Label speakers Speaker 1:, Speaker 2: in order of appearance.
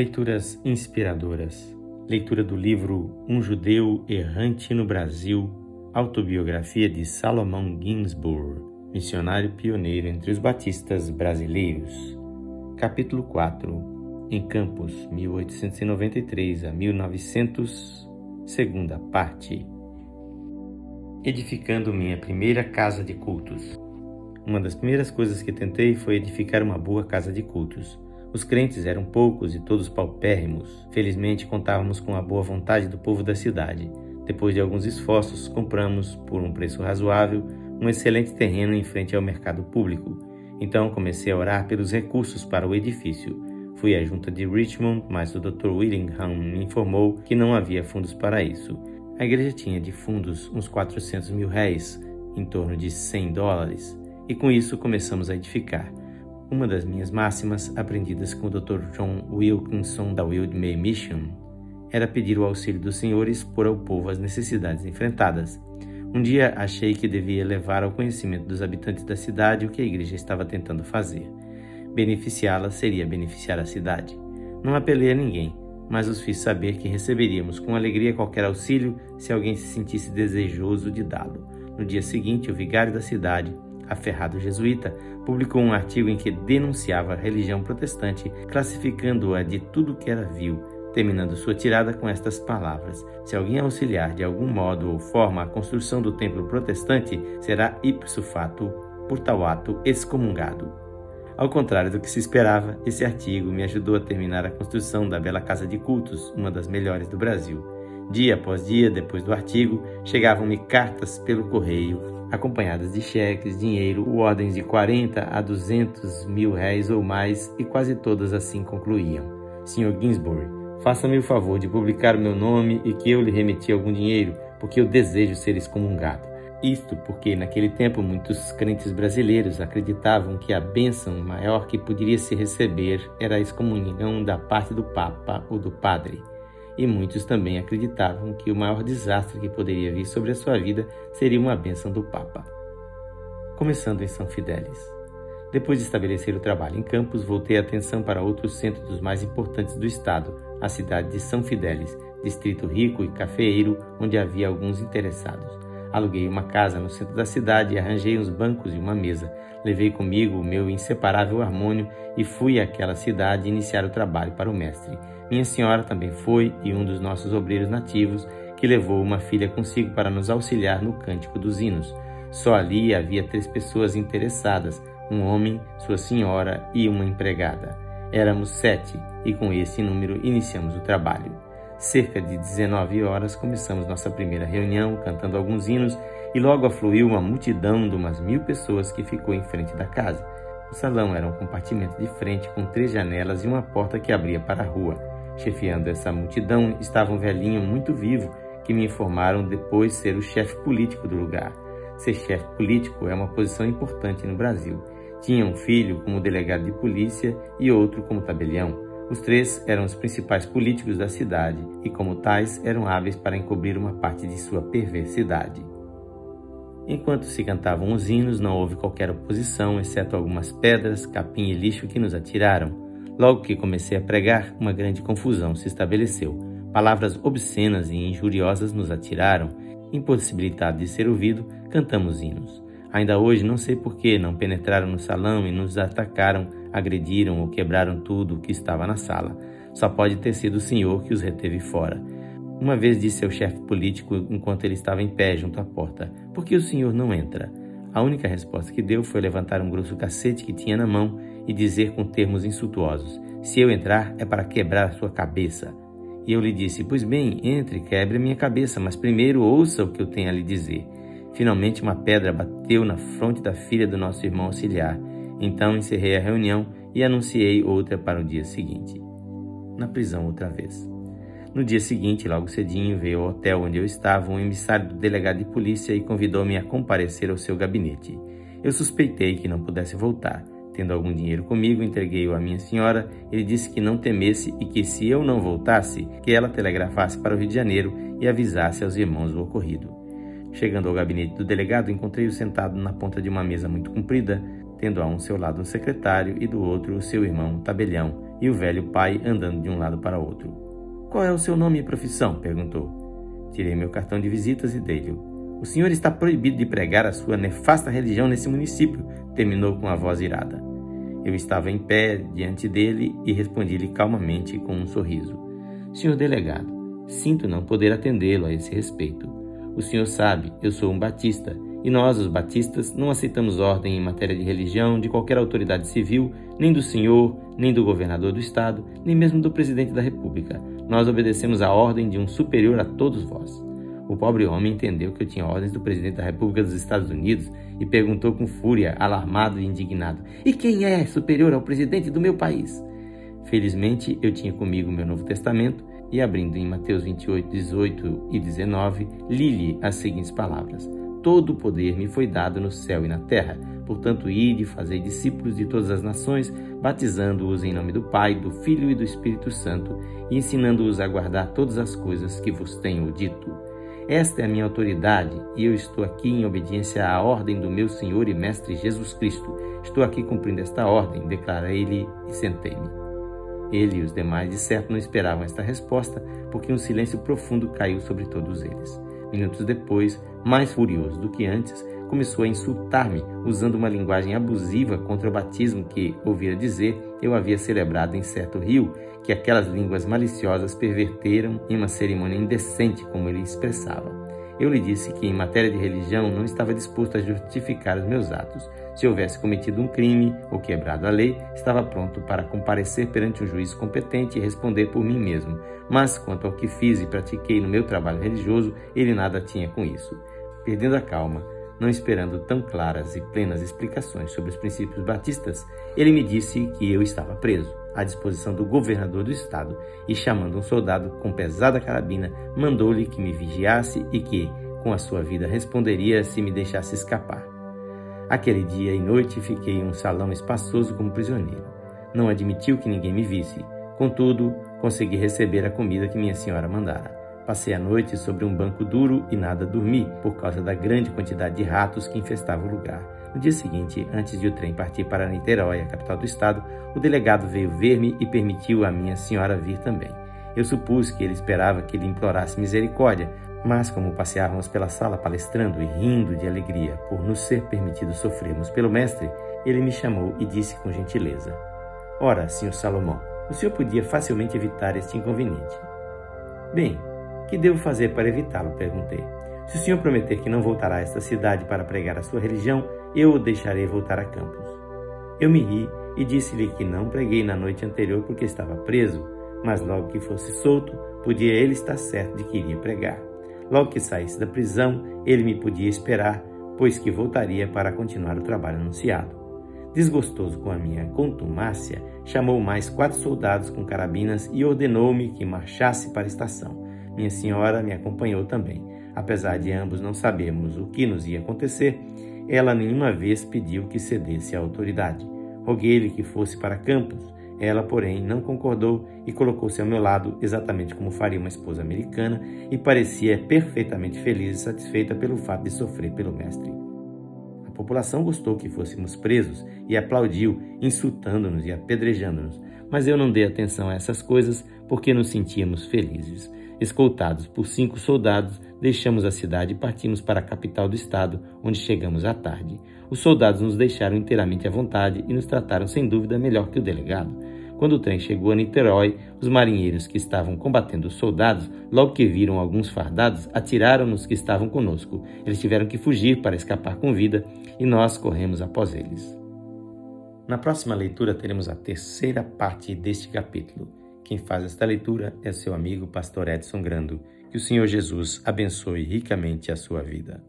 Speaker 1: Leituras inspiradoras. Leitura do livro Um Judeu Errante no Brasil, autobiografia de Salomão Ginsburg, missionário pioneiro entre os batistas brasileiros. Capítulo 4. Em Campos, 1893 a 1900, segunda parte. Edificando minha primeira casa de cultos. Uma das primeiras coisas que tentei foi edificar uma boa casa de cultos. Os crentes eram poucos e todos paupérrimos. Felizmente contávamos com a boa vontade do povo da cidade. Depois de alguns esforços, compramos, por um preço razoável, um excelente terreno em frente ao mercado público. Então comecei a orar pelos recursos para o edifício. Fui à junta de Richmond, mas o Dr. Willingham me informou que não havia fundos para isso. A igreja tinha de fundos uns 400 mil réis, em torno de 100 dólares, e com isso começamos a edificar. Uma das minhas máximas, aprendidas com o Dr. John Wilkinson da Wild May Mission, era pedir o auxílio dos senhores por ao povo as necessidades enfrentadas. Um dia achei que devia levar ao conhecimento dos habitantes da cidade o que a igreja estava tentando fazer. Beneficiá-la seria beneficiar a cidade. Não apelei a ninguém, mas os fiz saber que receberíamos com alegria qualquer auxílio se alguém se sentisse desejoso de dá-lo. No dia seguinte, o vigário da cidade, aferrado jesuíta, publicou um artigo em que denunciava a religião protestante, classificando-a de tudo que era vil, terminando sua tirada com estas palavras: Se alguém auxiliar de algum modo ou forma a construção do templo protestante, será ipso fato, por tal ato, excomungado. Ao contrário do que se esperava, esse artigo me ajudou a terminar a construção da bela casa de cultos, uma das melhores do Brasil. Dia após dia, depois do artigo, chegavam-me cartas pelo correio acompanhadas de cheques, dinheiro, ordens de 40 a 200 mil réis ou mais, e quase todas assim concluíam. Sr. Ginsburg, faça-me o favor de publicar o meu nome e que eu lhe remeti algum dinheiro, porque eu desejo ser excomungado. Isto porque naquele tempo muitos crentes brasileiros acreditavam que a bênção maior que poderia se receber era a excomunhão da parte do Papa ou do Padre e muitos também acreditavam que o maior desastre que poderia vir sobre a sua vida seria uma bênção do Papa. Começando em São Fidélis. Depois de estabelecer o trabalho em Campos, voltei a atenção para outro centro dos mais importantes do estado, a cidade de São Fidélis, distrito rico e cafeeiro, onde havia alguns interessados. Aluguei uma casa no centro da cidade e arranjei uns bancos e uma mesa. Levei comigo o meu inseparável harmônio e fui àquela cidade iniciar o trabalho para o mestre. Minha senhora também foi e um dos nossos obreiros nativos, que levou uma filha consigo para nos auxiliar no cântico dos hinos. Só ali havia três pessoas interessadas: um homem, sua senhora e uma empregada. Éramos sete e com esse número iniciamos o trabalho. Cerca de 19 horas começamos nossa primeira reunião, cantando alguns hinos, e logo afluiu uma multidão de umas mil pessoas que ficou em frente da casa. O salão era um compartimento de frente com três janelas e uma porta que abria para a rua. Chefiando essa multidão estava um velhinho muito vivo que me informaram depois ser o chefe político do lugar. Ser chefe político é uma posição importante no Brasil. Tinha um filho como delegado de polícia e outro como tabelião. Os três eram os principais políticos da cidade e, como tais, eram hábeis para encobrir uma parte de sua perversidade. Enquanto se cantavam os hinos, não houve qualquer oposição, exceto algumas pedras, capim e lixo que nos atiraram. Logo que comecei a pregar, uma grande confusão se estabeleceu. Palavras obscenas e injuriosas nos atiraram. Impossibilitado de ser ouvido, cantamos hinos. Ainda hoje não sei por que não penetraram no salão e nos atacaram, agrediram ou quebraram tudo o que estava na sala. Só pode ter sido o senhor que os reteve fora. Uma vez disse ao chefe político enquanto ele estava em pé junto à porta: Por que o senhor não entra? A única resposta que deu foi levantar um grosso cacete que tinha na mão e dizer com termos insultuosos: Se eu entrar, é para quebrar a sua cabeça. E eu lhe disse: Pois bem, entre, quebre a minha cabeça, mas primeiro ouça o que eu tenho a lhe dizer. Finalmente, uma pedra bateu na fronte da filha do nosso irmão auxiliar. Então encerrei a reunião e anunciei outra para o dia seguinte. Na prisão outra vez. No dia seguinte, logo cedinho, veio ao hotel onde eu estava um emissário do delegado de polícia e convidou-me a comparecer ao seu gabinete. Eu suspeitei que não pudesse voltar. Tendo algum dinheiro comigo, entreguei-o à minha senhora. Ele disse que não temesse e que, se eu não voltasse, que ela telegrafasse para o Rio de Janeiro e avisasse aos irmãos o ocorrido. Chegando ao gabinete do delegado, encontrei-o sentado na ponta de uma mesa muito comprida, tendo a um seu lado um secretário e do outro o seu irmão, tabelião, e o velho pai andando de um lado para outro. Qual é o seu nome e profissão? perguntou. Tirei meu cartão de visitas e dei-lhe. O senhor está proibido de pregar a sua nefasta religião nesse município, terminou com a voz irada. Eu estava em pé diante dele e respondi-lhe calmamente com um sorriso. Senhor delegado, sinto não poder atendê-lo a esse respeito. O senhor sabe, eu sou um batista e nós, os batistas, não aceitamos ordem em matéria de religião de qualquer autoridade civil, nem do senhor, nem do governador do estado, nem mesmo do presidente da república. Nós obedecemos a ordem de um superior a todos vós. O pobre homem entendeu que eu tinha ordens do presidente da República dos Estados Unidos e perguntou com fúria, alarmado e indignado: E quem é superior ao presidente do meu país? Felizmente, eu tinha comigo meu Novo Testamento e, abrindo em Mateus 28, 18 e 19, li-lhe as seguintes palavras: Todo o poder me foi dado no céu e na terra. Portanto, ide e fazei discípulos de todas as nações, batizando-os em nome do Pai, do Filho e do Espírito Santo, e ensinando-os a guardar todas as coisas que vos tenho dito. Esta é a minha autoridade, e eu estou aqui em obediência à ordem do meu Senhor e Mestre Jesus Cristo. Estou aqui cumprindo esta ordem, declarei-lhe e sentei-me. Ele e os demais, de certo, não esperavam esta resposta, porque um silêncio profundo caiu sobre todos eles. Minutos depois, mais furioso do que antes, começou a insultar-me, usando uma linguagem abusiva contra o batismo que, ouvira dizer, eu havia celebrado em certo rio, que aquelas línguas maliciosas perverteram em uma cerimônia indecente, como ele expressava. Eu lhe disse que, em matéria de religião, não estava disposto a justificar os meus atos. Se houvesse cometido um crime ou quebrado a lei, estava pronto para comparecer perante um juiz competente e responder por mim mesmo. Mas, quanto ao que fiz e pratiquei no meu trabalho religioso, ele nada tinha com isso. Perdendo a calma, não esperando tão claras e plenas explicações sobre os princípios batistas, ele me disse que eu estava preso, à disposição do governador do estado, e chamando um soldado com pesada carabina, mandou-lhe que me vigiasse e que, com a sua vida, responderia se me deixasse escapar. Aquele dia e noite fiquei em um salão espaçoso como prisioneiro. Não admitiu que ninguém me visse. Contudo, consegui receber a comida que minha senhora mandara. Passei a noite sobre um banco duro e nada dormi, por causa da grande quantidade de ratos que infestavam o lugar. No dia seguinte, antes de o trem partir para Niterói, a capital do estado, o delegado veio ver-me e permitiu a minha senhora vir também. Eu supus que ele esperava que lhe implorasse misericórdia, mas como passeávamos pela sala palestrando e rindo de alegria por nos ser permitido sofrermos pelo mestre, ele me chamou e disse com gentileza: Ora, senhor Salomão, o senhor podia facilmente evitar este inconveniente. Bem, que devo fazer para evitá-lo? perguntei. Se o senhor prometer que não voltará a esta cidade para pregar a sua religião, eu o deixarei voltar a Campos. Eu me ri e disse-lhe que não preguei na noite anterior porque estava preso, mas logo que fosse solto, podia ele estar certo de que iria pregar. Logo que saísse da prisão, ele me podia esperar, pois que voltaria para continuar o trabalho anunciado. Desgostoso com a minha contumácia, chamou mais quatro soldados com carabinas e ordenou-me que marchasse para a estação. Minha senhora me acompanhou também. Apesar de ambos não sabermos o que nos ia acontecer, ela nenhuma vez pediu que cedesse à autoridade. Roguei-lhe que fosse para Campos. Ela, porém, não concordou e colocou-se ao meu lado, exatamente como faria uma esposa americana, e parecia perfeitamente feliz e satisfeita pelo fato de sofrer pelo mestre. A população gostou que fôssemos presos e aplaudiu, insultando-nos e apedrejando-nos, mas eu não dei atenção a essas coisas porque nos sentíamos felizes. Escoltados por cinco soldados, deixamos a cidade e partimos para a capital do estado, onde chegamos à tarde. Os soldados nos deixaram inteiramente à vontade e nos trataram sem dúvida melhor que o delegado. Quando o trem chegou a Niterói, os marinheiros que estavam combatendo os soldados, logo que viram alguns fardados, atiraram nos que estavam conosco. Eles tiveram que fugir para escapar com vida e nós corremos após eles. Na próxima leitura teremos a terceira parte deste capítulo. Quem faz esta leitura é seu amigo Pastor Edson Grando. Que o Senhor Jesus abençoe ricamente a sua vida.